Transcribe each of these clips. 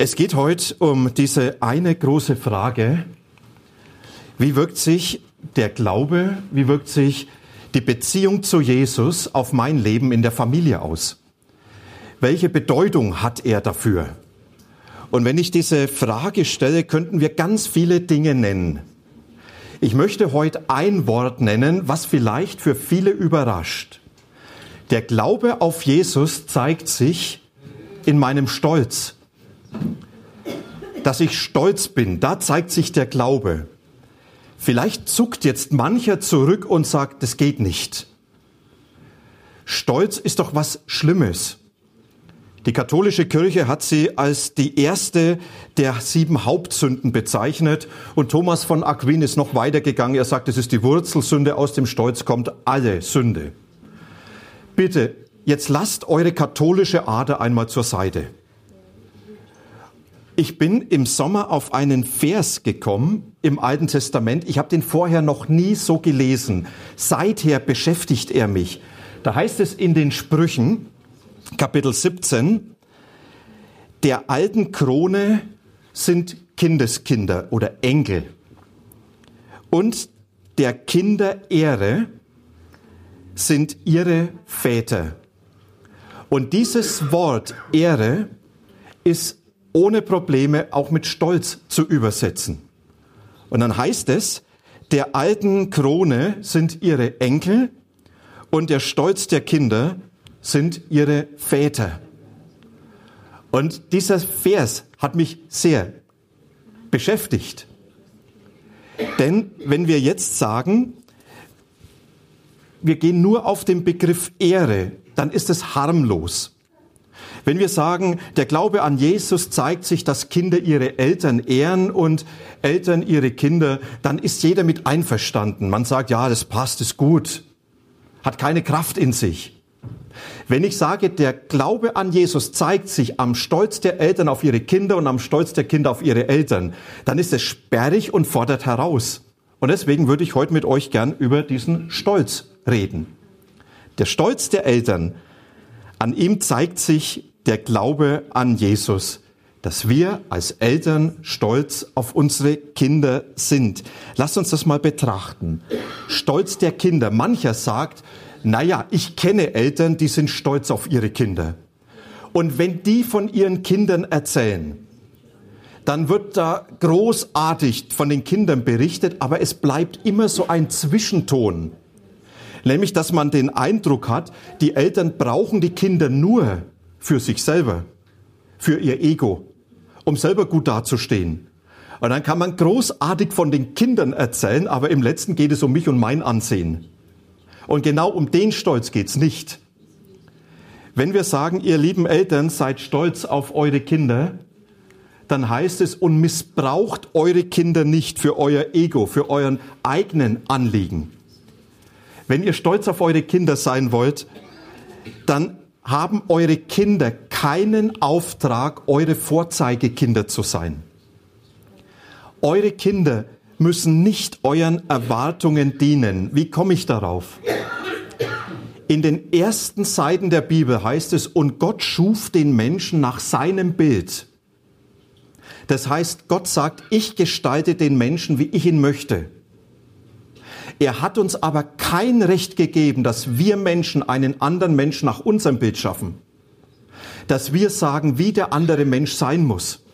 Es geht heute um diese eine große Frage. Wie wirkt sich der Glaube, wie wirkt sich die Beziehung zu Jesus auf mein Leben in der Familie aus? Welche Bedeutung hat er dafür? Und wenn ich diese Frage stelle, könnten wir ganz viele Dinge nennen. Ich möchte heute ein Wort nennen, was vielleicht für viele überrascht. Der Glaube auf Jesus zeigt sich in meinem Stolz dass ich stolz bin, da zeigt sich der Glaube. Vielleicht zuckt jetzt mancher zurück und sagt, das geht nicht. Stolz ist doch was Schlimmes. Die katholische Kirche hat sie als die erste der sieben Hauptsünden bezeichnet und Thomas von Aquin ist noch weitergegangen. Er sagt, es ist die Wurzelsünde, aus dem Stolz kommt alle Sünde. Bitte, jetzt lasst eure katholische Ader einmal zur Seite. Ich bin im Sommer auf einen Vers gekommen im Alten Testament. Ich habe den vorher noch nie so gelesen. Seither beschäftigt er mich. Da heißt es in den Sprüchen, Kapitel 17, der alten Krone sind Kindeskinder oder Enkel. Und der Kinder Ehre sind ihre Väter. Und dieses Wort Ehre ist ohne Probleme auch mit Stolz zu übersetzen. Und dann heißt es, der alten Krone sind ihre Enkel und der Stolz der Kinder sind ihre Väter. Und dieser Vers hat mich sehr beschäftigt. Denn wenn wir jetzt sagen, wir gehen nur auf den Begriff Ehre, dann ist es harmlos. Wenn wir sagen, der Glaube an Jesus zeigt sich, dass Kinder ihre Eltern ehren und Eltern ihre Kinder, dann ist jeder mit einverstanden. Man sagt, ja, das passt, ist gut, hat keine Kraft in sich. Wenn ich sage, der Glaube an Jesus zeigt sich am Stolz der Eltern auf ihre Kinder und am Stolz der Kinder auf ihre Eltern, dann ist es sperrig und fordert heraus. Und deswegen würde ich heute mit euch gern über diesen Stolz reden. Der Stolz der Eltern, an ihm zeigt sich der Glaube an Jesus, dass wir als Eltern stolz auf unsere Kinder sind. Lasst uns das mal betrachten. Stolz der Kinder. Mancher sagt, naja, ich kenne Eltern, die sind stolz auf ihre Kinder. Und wenn die von ihren Kindern erzählen, dann wird da großartig von den Kindern berichtet, aber es bleibt immer so ein Zwischenton. Nämlich, dass man den Eindruck hat, die Eltern brauchen die Kinder nur, für sich selber, für ihr Ego, um selber gut dazustehen. Und dann kann man großartig von den Kindern erzählen, aber im letzten geht es um mich und mein Ansehen. Und genau um den Stolz geht's nicht. Wenn wir sagen, ihr lieben Eltern, seid stolz auf eure Kinder, dann heißt es, und missbraucht eure Kinder nicht für euer Ego, für euren eigenen Anliegen. Wenn ihr stolz auf eure Kinder sein wollt, dann haben eure Kinder keinen Auftrag, eure Vorzeigekinder zu sein. Eure Kinder müssen nicht euren Erwartungen dienen. Wie komme ich darauf? In den ersten Seiten der Bibel heißt es, und Gott schuf den Menschen nach seinem Bild. Das heißt, Gott sagt, ich gestalte den Menschen, wie ich ihn möchte. Er hat uns aber kein Recht gegeben, dass wir Menschen einen anderen Menschen nach unserem Bild schaffen. Dass wir sagen, wie der andere Mensch sein muss.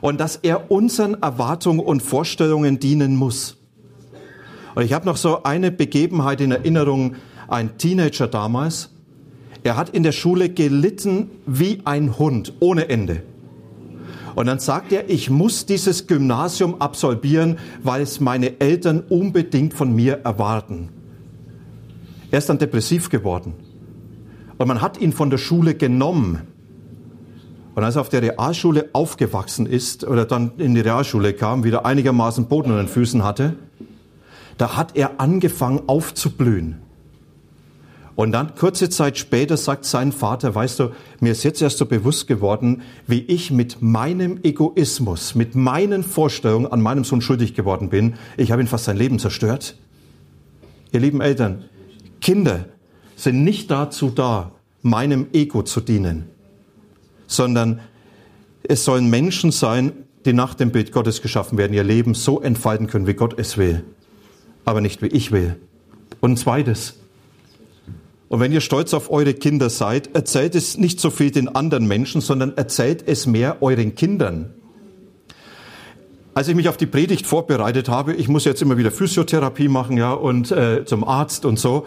Und dass er unseren Erwartungen und Vorstellungen dienen muss. Und ich habe noch so eine Begebenheit in Erinnerung, ein Teenager damals. Er hat in der Schule gelitten wie ein Hund, ohne Ende. Und dann sagt er, ich muss dieses Gymnasium absolvieren, weil es meine Eltern unbedingt von mir erwarten. Er ist dann depressiv geworden. Und man hat ihn von der Schule genommen. Und als er auf der Realschule aufgewachsen ist oder dann in die Realschule kam, wieder einigermaßen Boden an den Füßen hatte, da hat er angefangen aufzublühen. Und dann kurze Zeit später sagt sein Vater, weißt du, mir ist jetzt erst so bewusst geworden, wie ich mit meinem Egoismus, mit meinen Vorstellungen an meinem Sohn schuldig geworden bin. Ich habe ihn fast sein Leben zerstört. Ihr lieben Eltern, Kinder sind nicht dazu da, meinem Ego zu dienen, sondern es sollen Menschen sein, die nach dem Bild Gottes geschaffen werden, ihr Leben so entfalten können, wie Gott es will, aber nicht wie ich will. Und zweites, und wenn ihr stolz auf eure Kinder seid, erzählt es nicht so viel den anderen Menschen, sondern erzählt es mehr euren Kindern. Als ich mich auf die Predigt vorbereitet habe, ich muss jetzt immer wieder Physiotherapie machen, ja, und äh, zum Arzt und so,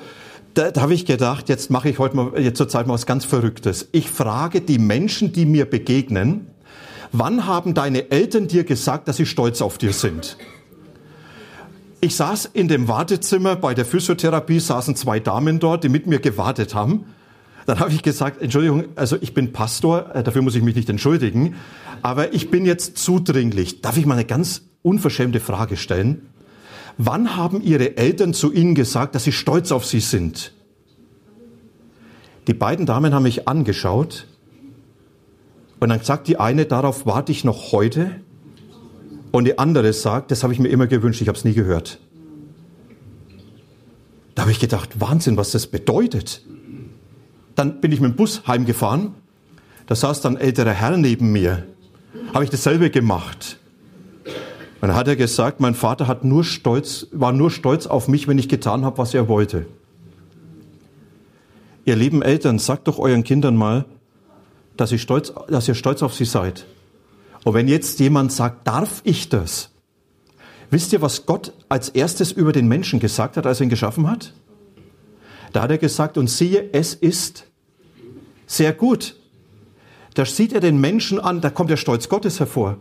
da, da habe ich gedacht, jetzt mache ich heute mal, jetzt zur Zeit mal was ganz Verrücktes. Ich frage die Menschen, die mir begegnen, wann haben deine Eltern dir gesagt, dass sie stolz auf dir sind? Ich saß in dem Wartezimmer bei der Physiotherapie, saßen zwei Damen dort, die mit mir gewartet haben. Dann habe ich gesagt, Entschuldigung, also ich bin Pastor, äh, dafür muss ich mich nicht entschuldigen, aber ich bin jetzt zudringlich. Darf ich mal eine ganz unverschämte Frage stellen? Wann haben Ihre Eltern zu Ihnen gesagt, dass Sie stolz auf Sie sind? Die beiden Damen haben mich angeschaut und dann sagt die eine, darauf warte ich noch heute. Und die andere sagt, das habe ich mir immer gewünscht, ich habe es nie gehört. Da habe ich gedacht, Wahnsinn, was das bedeutet. Dann bin ich mit dem Bus heimgefahren. Da saß dann ein älterer Herr neben mir. Habe ich dasselbe gemacht. Und dann hat er gesagt, mein Vater hat nur stolz, war nur stolz auf mich, wenn ich getan habe, was er wollte. Ihr lieben Eltern, sagt doch euren Kindern mal, dass ihr stolz, dass ihr stolz auf sie seid. Und wenn jetzt jemand sagt, darf ich das? Wisst ihr, was Gott als erstes über den Menschen gesagt hat, als er ihn geschaffen hat? Da hat er gesagt, und siehe, es ist sehr gut. Da sieht er den Menschen an, da kommt der Stolz Gottes hervor.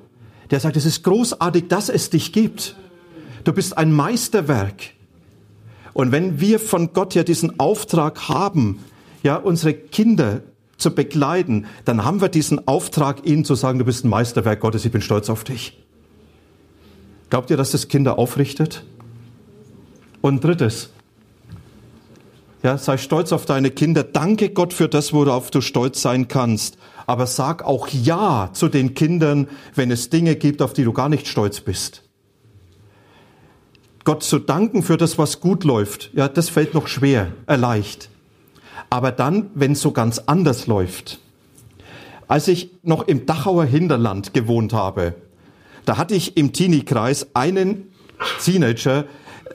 Der sagt, es ist großartig, dass es dich gibt. Du bist ein Meisterwerk. Und wenn wir von Gott ja diesen Auftrag haben, ja, unsere Kinder zu begleiten, dann haben wir diesen Auftrag, ihnen zu sagen, du bist ein Meisterwerk Gottes, ich bin stolz auf dich. Glaubt ihr, dass das Kinder aufrichtet? Und drittes, ja, sei stolz auf deine Kinder. Danke Gott für das, worauf du stolz sein kannst. Aber sag auch Ja zu den Kindern, wenn es Dinge gibt, auf die du gar nicht stolz bist. Gott zu danken für das, was gut läuft, ja, das fällt noch schwer, erleicht. Aber dann, wenn es so ganz anders läuft. Als ich noch im Dachauer Hinterland gewohnt habe, da hatte ich im Teenie-Kreis einen Teenager,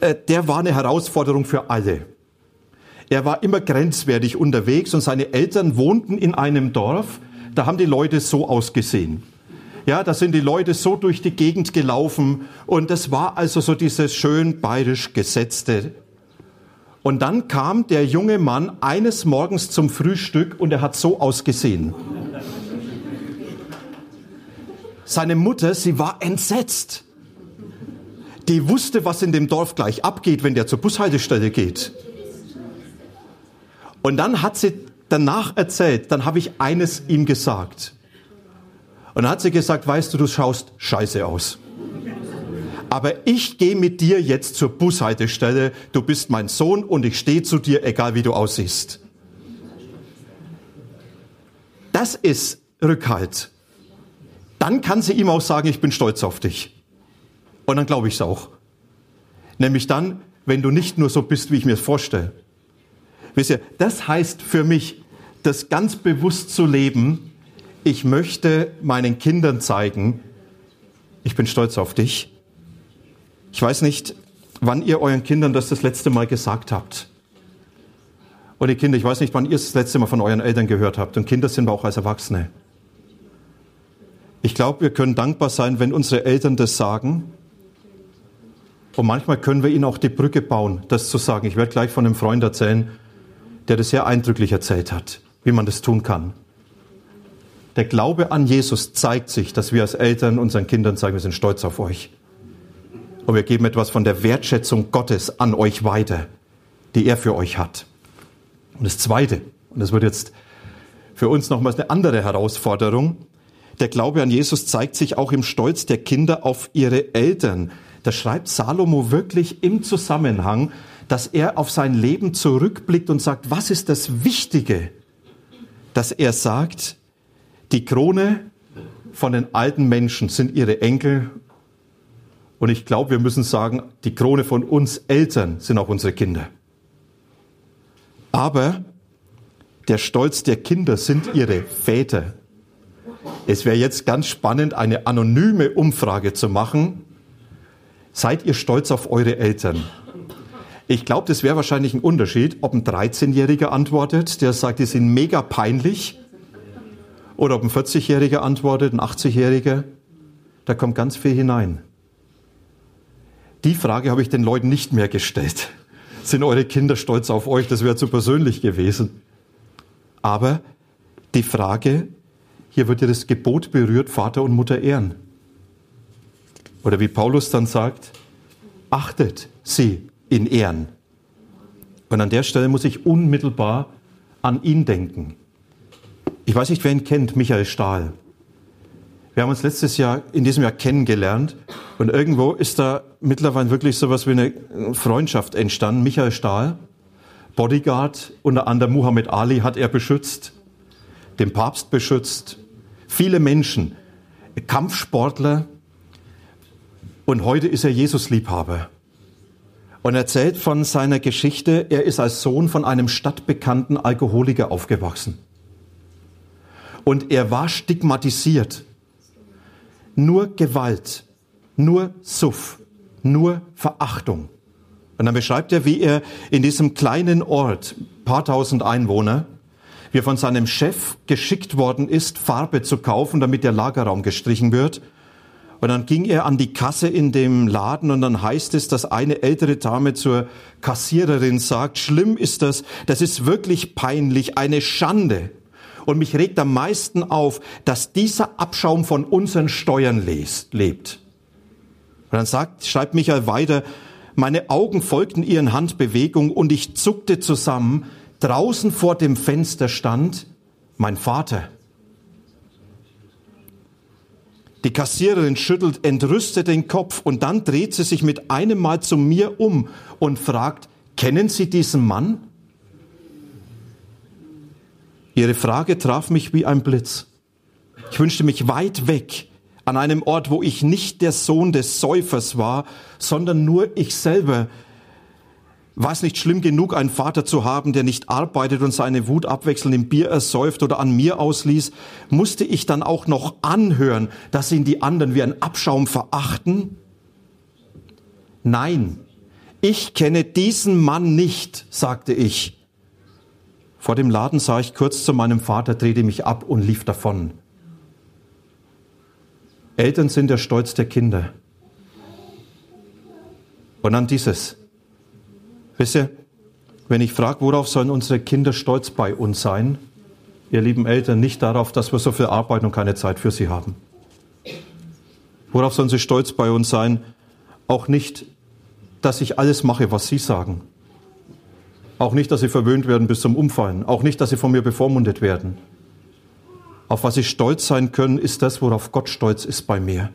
äh, der war eine Herausforderung für alle. Er war immer grenzwertig unterwegs und seine Eltern wohnten in einem Dorf, da haben die Leute so ausgesehen. Ja, da sind die Leute so durch die Gegend gelaufen und das war also so dieses schön bayerisch gesetzte und dann kam der junge Mann eines Morgens zum Frühstück und er hat so ausgesehen. Seine Mutter, sie war entsetzt. Die wusste, was in dem Dorf gleich abgeht, wenn der zur Bushaltestelle geht. Und dann hat sie danach erzählt, dann habe ich eines ihm gesagt. Und dann hat sie gesagt, weißt du, du schaust scheiße aus aber ich gehe mit dir jetzt zur Bushaltestelle, du bist mein Sohn und ich stehe zu dir, egal wie du aussiehst. Das ist Rückhalt. Dann kann sie ihm auch sagen, ich bin stolz auf dich. Und dann glaube ich es auch. Nämlich dann, wenn du nicht nur so bist, wie ich mir es vorstelle. Wisst ihr, das heißt für mich, das ganz bewusst zu leben, ich möchte meinen Kindern zeigen, ich bin stolz auf dich ich weiß nicht, wann ihr euren Kindern das das letzte Mal gesagt habt. Oder Kinder, ich weiß nicht, wann ihr das letzte Mal von euren Eltern gehört habt. Und Kinder sind wir auch als Erwachsene. Ich glaube, wir können dankbar sein, wenn unsere Eltern das sagen. Und manchmal können wir ihnen auch die Brücke bauen, das zu sagen. Ich werde gleich von einem Freund erzählen, der das sehr eindrücklich erzählt hat, wie man das tun kann. Der Glaube an Jesus zeigt sich, dass wir als Eltern unseren Kindern sagen, wir sind stolz auf euch. Und wir geben etwas von der Wertschätzung Gottes an euch weiter, die er für euch hat. Und das Zweite, und das wird jetzt für uns nochmals eine andere Herausforderung, der Glaube an Jesus zeigt sich auch im Stolz der Kinder auf ihre Eltern. Da schreibt Salomo wirklich im Zusammenhang, dass er auf sein Leben zurückblickt und sagt, was ist das Wichtige? Dass er sagt, die Krone von den alten Menschen sind ihre Enkel. Und ich glaube, wir müssen sagen, die Krone von uns Eltern sind auch unsere Kinder. Aber der Stolz der Kinder sind ihre Väter. Es wäre jetzt ganz spannend, eine anonyme Umfrage zu machen. Seid ihr stolz auf eure Eltern? Ich glaube, das wäre wahrscheinlich ein Unterschied, ob ein 13-Jähriger antwortet, der sagt, die sind mega peinlich, oder ob ein 40-Jähriger antwortet, ein 80-Jähriger. Da kommt ganz viel hinein. Die Frage habe ich den Leuten nicht mehr gestellt. Sind eure Kinder stolz auf euch? Das wäre zu persönlich gewesen. Aber die Frage, hier wird ja das Gebot berührt, Vater und Mutter ehren. Oder wie Paulus dann sagt, achtet sie in Ehren. Und an der Stelle muss ich unmittelbar an ihn denken. Ich weiß nicht, wer ihn kennt, Michael Stahl. Wir haben uns letztes Jahr, in diesem Jahr kennengelernt und irgendwo ist da mittlerweile wirklich so etwas wie eine Freundschaft entstanden. Michael Stahl, Bodyguard, unter anderem Muhammad Ali hat er beschützt, den Papst beschützt, viele Menschen, Kampfsportler und heute ist er Jesus-Liebhaber und erzählt von seiner Geschichte, er ist als Sohn von einem stadtbekannten Alkoholiker aufgewachsen. Und er war stigmatisiert. Nur Gewalt, nur Suff, nur Verachtung. Und dann beschreibt er, wie er in diesem kleinen Ort, paar tausend Einwohner, wie er von seinem Chef geschickt worden ist, Farbe zu kaufen, damit der Lagerraum gestrichen wird. Und dann ging er an die Kasse in dem Laden und dann heißt es, dass eine ältere Dame zur Kassiererin sagt, schlimm ist das, das ist wirklich peinlich, eine Schande. Und mich regt am meisten auf, dass dieser Abschaum von unseren Steuern lebt. Und dann sagt, schreibt Michael weiter, meine Augen folgten ihren Handbewegungen und ich zuckte zusammen, draußen vor dem Fenster stand mein Vater. Die Kassiererin schüttelt entrüstet den Kopf und dann dreht sie sich mit einem Mal zu mir um und fragt, kennen Sie diesen Mann? Ihre Frage traf mich wie ein Blitz. Ich wünschte mich weit weg, an einem Ort, wo ich nicht der Sohn des Säufers war, sondern nur ich selber, war es nicht schlimm genug, einen Vater zu haben, der nicht arbeitet und seine Wut abwechselnd im Bier ersäuft oder an mir ausließ? Musste ich dann auch noch anhören, dass ihn die anderen wie ein Abschaum verachten? Nein, ich kenne diesen Mann nicht, sagte ich. Vor dem Laden sah ich kurz zu meinem Vater, drehte mich ab und lief davon. Eltern sind der Stolz der Kinder. Und dann dieses. Wisst ihr, wenn ich frage, worauf sollen unsere Kinder stolz bei uns sein, ihr lieben Eltern, nicht darauf, dass wir so viel arbeiten und keine Zeit für sie haben. Worauf sollen sie stolz bei uns sein? Auch nicht, dass ich alles mache, was sie sagen. Auch nicht, dass sie verwöhnt werden bis zum Umfallen. Auch nicht, dass sie von mir bevormundet werden. Auf was sie stolz sein können, ist das, worauf Gott stolz ist bei mir.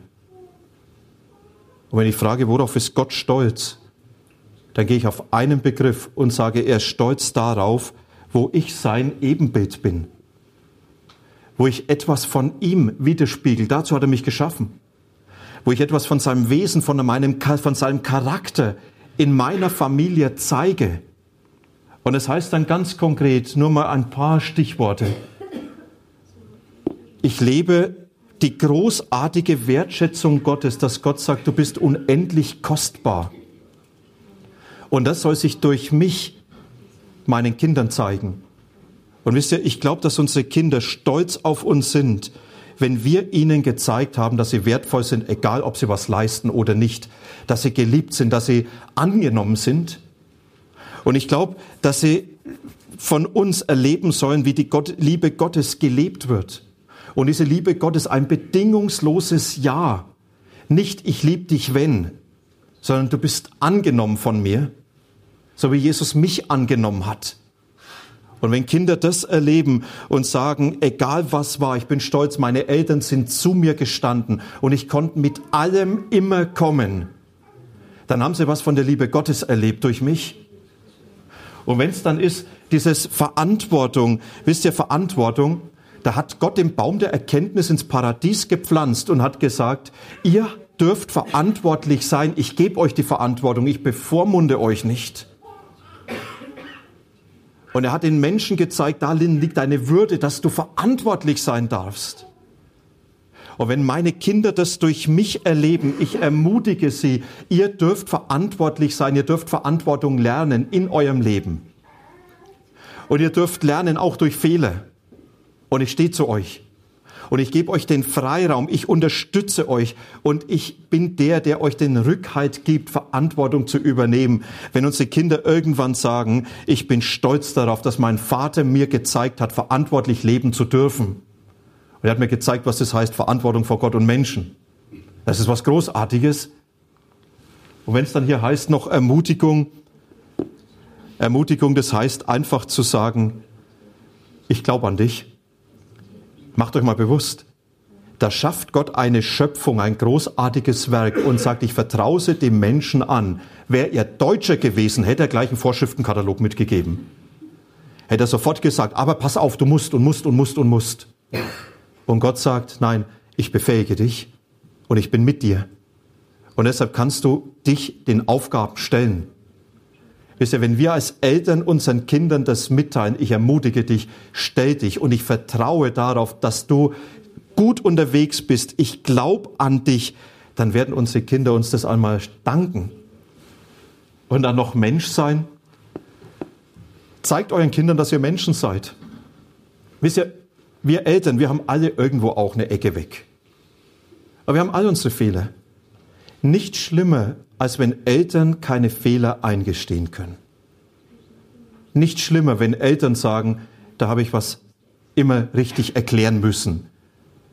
Und wenn ich frage, worauf ist Gott stolz, dann gehe ich auf einen Begriff und sage, er ist stolz darauf, wo ich sein Ebenbild bin, wo ich etwas von ihm widerspiegel. Dazu hat er mich geschaffen. Wo ich etwas von seinem Wesen, von, meinem, von seinem Charakter in meiner Familie zeige. Und es das heißt dann ganz konkret, nur mal ein paar Stichworte. Ich lebe die großartige Wertschätzung Gottes, dass Gott sagt, du bist unendlich kostbar. Und das soll sich durch mich meinen Kindern zeigen. Und wisst ihr, ich glaube, dass unsere Kinder stolz auf uns sind, wenn wir ihnen gezeigt haben, dass sie wertvoll sind, egal ob sie was leisten oder nicht, dass sie geliebt sind, dass sie angenommen sind. Und ich glaube, dass sie von uns erleben sollen, wie die Gott, Liebe Gottes gelebt wird. Und diese Liebe Gottes ein bedingungsloses Ja. Nicht ich liebe dich, wenn, sondern du bist angenommen von mir so wie Jesus mich angenommen hat. Und wenn Kinder das erleben und sagen, egal was war, ich bin stolz, meine Eltern sind zu mir gestanden und ich konnte mit allem immer kommen, dann haben sie was von der Liebe Gottes erlebt durch mich. Und wenn es dann ist, dieses Verantwortung, wisst ihr, Verantwortung, da hat Gott den Baum der Erkenntnis ins Paradies gepflanzt und hat gesagt, ihr dürft verantwortlich sein, ich gebe euch die Verantwortung, ich bevormunde euch nicht. Und er hat den Menschen gezeigt, darin liegt deine Würde, dass du verantwortlich sein darfst. Und wenn meine Kinder das durch mich erleben, ich ermutige sie, ihr dürft verantwortlich sein, ihr dürft Verantwortung lernen in eurem Leben. Und ihr dürft lernen auch durch Fehler. Und ich stehe zu euch. Und ich gebe euch den Freiraum, ich unterstütze euch und ich bin der, der euch den Rückhalt gibt, Verantwortung zu übernehmen. Wenn unsere Kinder irgendwann sagen, ich bin stolz darauf, dass mein Vater mir gezeigt hat, verantwortlich leben zu dürfen. Und er hat mir gezeigt, was das heißt, Verantwortung vor Gott und Menschen. Das ist was Großartiges. Und wenn es dann hier heißt noch Ermutigung, Ermutigung, das heißt einfach zu sagen, ich glaube an dich. Macht euch mal bewusst, da schafft Gott eine Schöpfung, ein großartiges Werk und sagt, ich vertraue dem Menschen an. Wäre er Deutscher gewesen, hätte er gleich einen Vorschriftenkatalog mitgegeben. Hätte er sofort gesagt, aber pass auf, du musst und musst und musst und musst. Und Gott sagt, nein, ich befähige dich und ich bin mit dir. Und deshalb kannst du dich den Aufgaben stellen. Wisst ihr, wenn wir als Eltern unseren Kindern das mitteilen, ich ermutige dich, stell dich und ich vertraue darauf, dass du gut unterwegs bist, ich glaube an dich, dann werden unsere Kinder uns das einmal danken. Und dann noch Mensch sein. Zeigt euren Kindern, dass ihr Menschen seid. Wisst ihr, wir Eltern, wir haben alle irgendwo auch eine Ecke weg. Aber wir haben alle unsere Fehler. Nicht schlimmer als wenn Eltern keine Fehler eingestehen können. Nicht schlimmer, wenn Eltern sagen, da habe ich was immer richtig erklären müssen.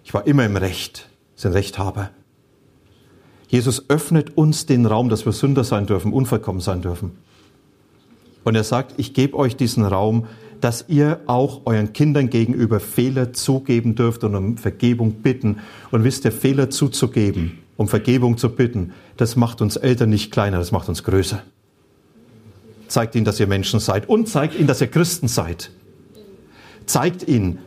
Ich war immer im Recht, sind Rechthaber. Jesus öffnet uns den Raum, dass wir Sünder sein dürfen, unvollkommen sein dürfen. Und er sagt, ich gebe euch diesen Raum, dass ihr auch euren Kindern gegenüber Fehler zugeben dürft und um Vergebung bitten. Und wisst ihr, Fehler zuzugeben, um Vergebung zu bitten, das macht uns Eltern nicht kleiner, das macht uns größer. Zeigt ihnen, dass ihr Menschen seid und zeigt ihnen, dass ihr Christen seid. Zeigt ihnen,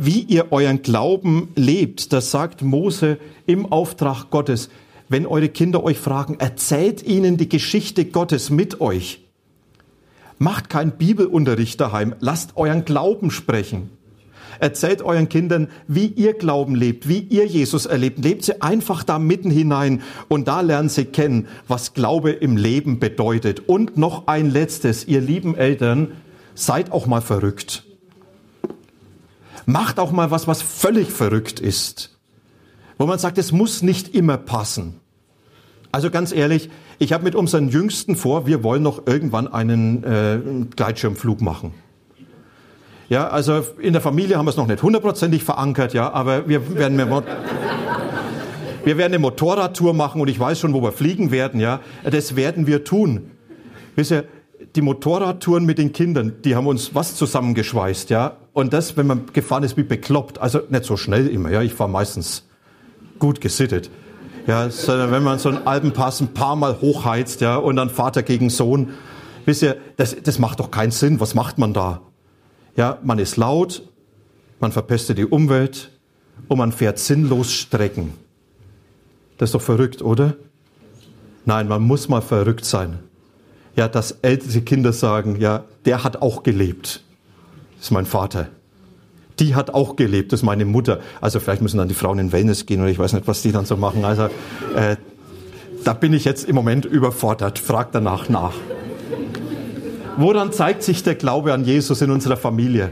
wie ihr euren Glauben lebt. Das sagt Mose im Auftrag Gottes. Wenn eure Kinder euch fragen, erzählt ihnen die Geschichte Gottes mit euch. Macht keinen Bibelunterricht daheim. Lasst euren Glauben sprechen. Erzählt euren Kindern, wie ihr Glauben lebt, wie ihr Jesus erlebt. Lebt sie einfach da mitten hinein und da lernen sie kennen, was Glaube im Leben bedeutet. Und noch ein letztes, ihr lieben Eltern, seid auch mal verrückt. Macht auch mal was, was völlig verrückt ist. Wo man sagt, es muss nicht immer passen. Also ganz ehrlich, ich habe mit unseren Jüngsten vor, wir wollen noch irgendwann einen äh, Gleitschirmflug machen. Ja, also in der Familie haben wir es noch nicht hundertprozentig verankert, ja, aber wir werden mehr, wir werden eine Motorradtour machen und ich weiß schon, wo wir fliegen werden, ja. Das werden wir tun. Wisst ihr, die Motorradtouren mit den Kindern, die haben uns was zusammengeschweißt, ja. Und das, wenn man gefahren ist, wie bekloppt. Also nicht so schnell immer, ja. Ich fahre meistens gut gesittet. Ja, sondern wenn man so einen Alpenpass ein paar Mal hochheizt, ja, und dann Vater gegen Sohn. Wisst ihr, das, das macht doch keinen Sinn. Was macht man da? Ja, man ist laut, man verpestet die Umwelt und man fährt sinnlos Strecken. Das ist doch verrückt, oder? Nein, man muss mal verrückt sein. Ja, dass ältere Kinder sagen, ja, der hat auch gelebt. Das ist mein Vater. Die hat auch gelebt, das ist meine Mutter. Also vielleicht müssen dann die Frauen in Wellness gehen oder ich weiß nicht, was die dann so machen. Also äh, da bin ich jetzt im Moment überfordert. Frag danach nach. Woran zeigt sich der Glaube an Jesus in unserer Familie?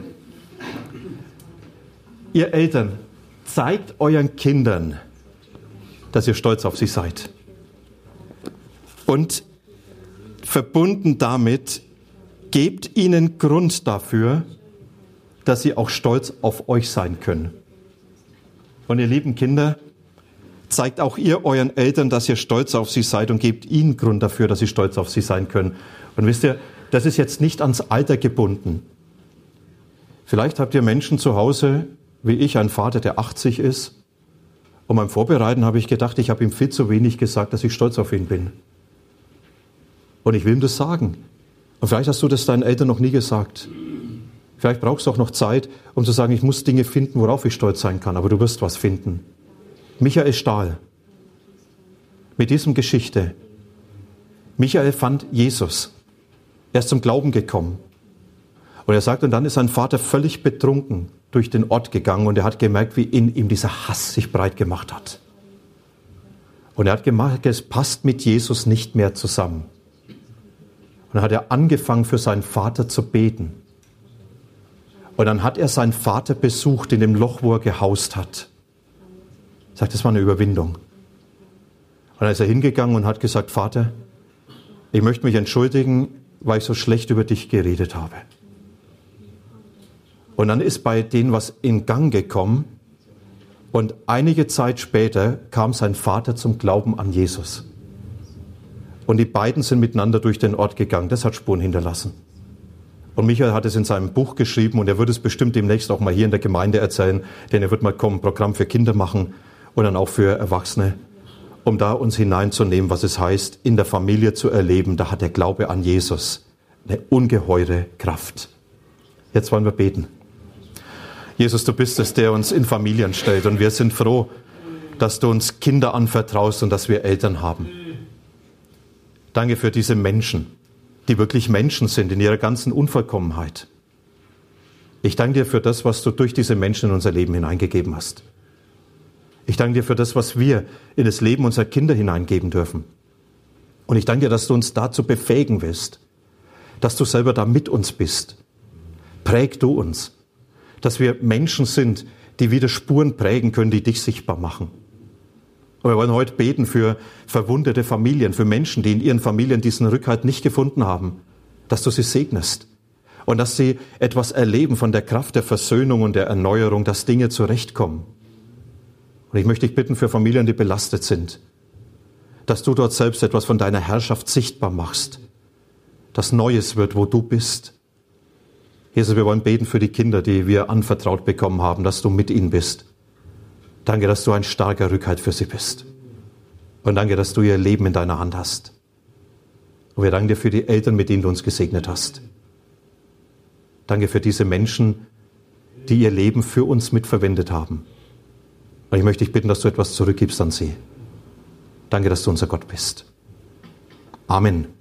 Ihr Eltern, zeigt euren Kindern, dass ihr stolz auf sie seid. Und verbunden damit, gebt ihnen Grund dafür, dass sie auch stolz auf euch sein können. Und ihr lieben Kinder, zeigt auch ihr euren Eltern, dass ihr stolz auf sie seid und gebt ihnen Grund dafür, dass sie stolz auf sie sein können. Und wisst ihr, das ist jetzt nicht ans Alter gebunden. Vielleicht habt ihr Menschen zu Hause, wie ich, ein Vater, der 80 ist. Und beim Vorbereiten habe ich gedacht, ich habe ihm viel zu wenig gesagt, dass ich stolz auf ihn bin. Und ich will ihm das sagen. Und vielleicht hast du das deinen Eltern noch nie gesagt. Vielleicht brauchst du auch noch Zeit, um zu sagen, ich muss Dinge finden, worauf ich stolz sein kann, aber du wirst was finden. Michael Stahl. Mit diesem Geschichte. Michael fand Jesus. Er ist zum Glauben gekommen. Und er sagt, und dann ist sein Vater völlig betrunken durch den Ort gegangen und er hat gemerkt, wie in ihm dieser Hass sich breit gemacht hat. Und er hat gemerkt, es passt mit Jesus nicht mehr zusammen. Und dann hat er angefangen, für seinen Vater zu beten. Und dann hat er seinen Vater besucht in dem Loch, wo er gehaust hat. Sagt, das war eine Überwindung. Und dann ist er hingegangen und hat gesagt, Vater, ich möchte mich entschuldigen, weil ich so schlecht über dich geredet habe. Und dann ist bei denen was in Gang gekommen. Und einige Zeit später kam sein Vater zum Glauben an Jesus. Und die beiden sind miteinander durch den Ort gegangen. Das hat Spuren hinterlassen. Und Michael hat es in seinem Buch geschrieben und er wird es bestimmt demnächst auch mal hier in der Gemeinde erzählen, denn er wird mal kommen, ein Programm für Kinder machen und dann auch für Erwachsene, um da uns hineinzunehmen, was es heißt, in der Familie zu erleben. Da hat der Glaube an Jesus eine ungeheure Kraft. Jetzt wollen wir beten. Jesus, du bist es, der uns in Familien stellt. Und wir sind froh, dass du uns Kinder anvertraust und dass wir Eltern haben. Danke für diese Menschen, die wirklich Menschen sind in ihrer ganzen Unvollkommenheit. Ich danke dir für das, was du durch diese Menschen in unser Leben hineingegeben hast. Ich danke dir für das, was wir in das Leben unserer Kinder hineingeben dürfen. Und ich danke dir, dass du uns dazu befähigen willst, dass du selber da mit uns bist. Präg du uns dass wir Menschen sind, die wieder Spuren prägen können, die dich sichtbar machen. Und wir wollen heute beten für verwundete Familien, für Menschen, die in ihren Familien diesen Rückhalt nicht gefunden haben, dass du sie segnest und dass sie etwas erleben von der Kraft der Versöhnung und der Erneuerung, dass Dinge zurechtkommen. Und ich möchte dich bitten für Familien, die belastet sind, dass du dort selbst etwas von deiner Herrschaft sichtbar machst, dass Neues wird, wo du bist Jesus, wir wollen beten für die Kinder, die wir anvertraut bekommen haben, dass du mit ihnen bist. Danke, dass du ein starker Rückhalt für sie bist. Und danke, dass du ihr Leben in deiner Hand hast. Und wir danken dir für die Eltern, mit denen du uns gesegnet hast. Danke für diese Menschen, die ihr Leben für uns mitverwendet haben. Und ich möchte dich bitten, dass du etwas zurückgibst an sie. Danke, dass du unser Gott bist. Amen.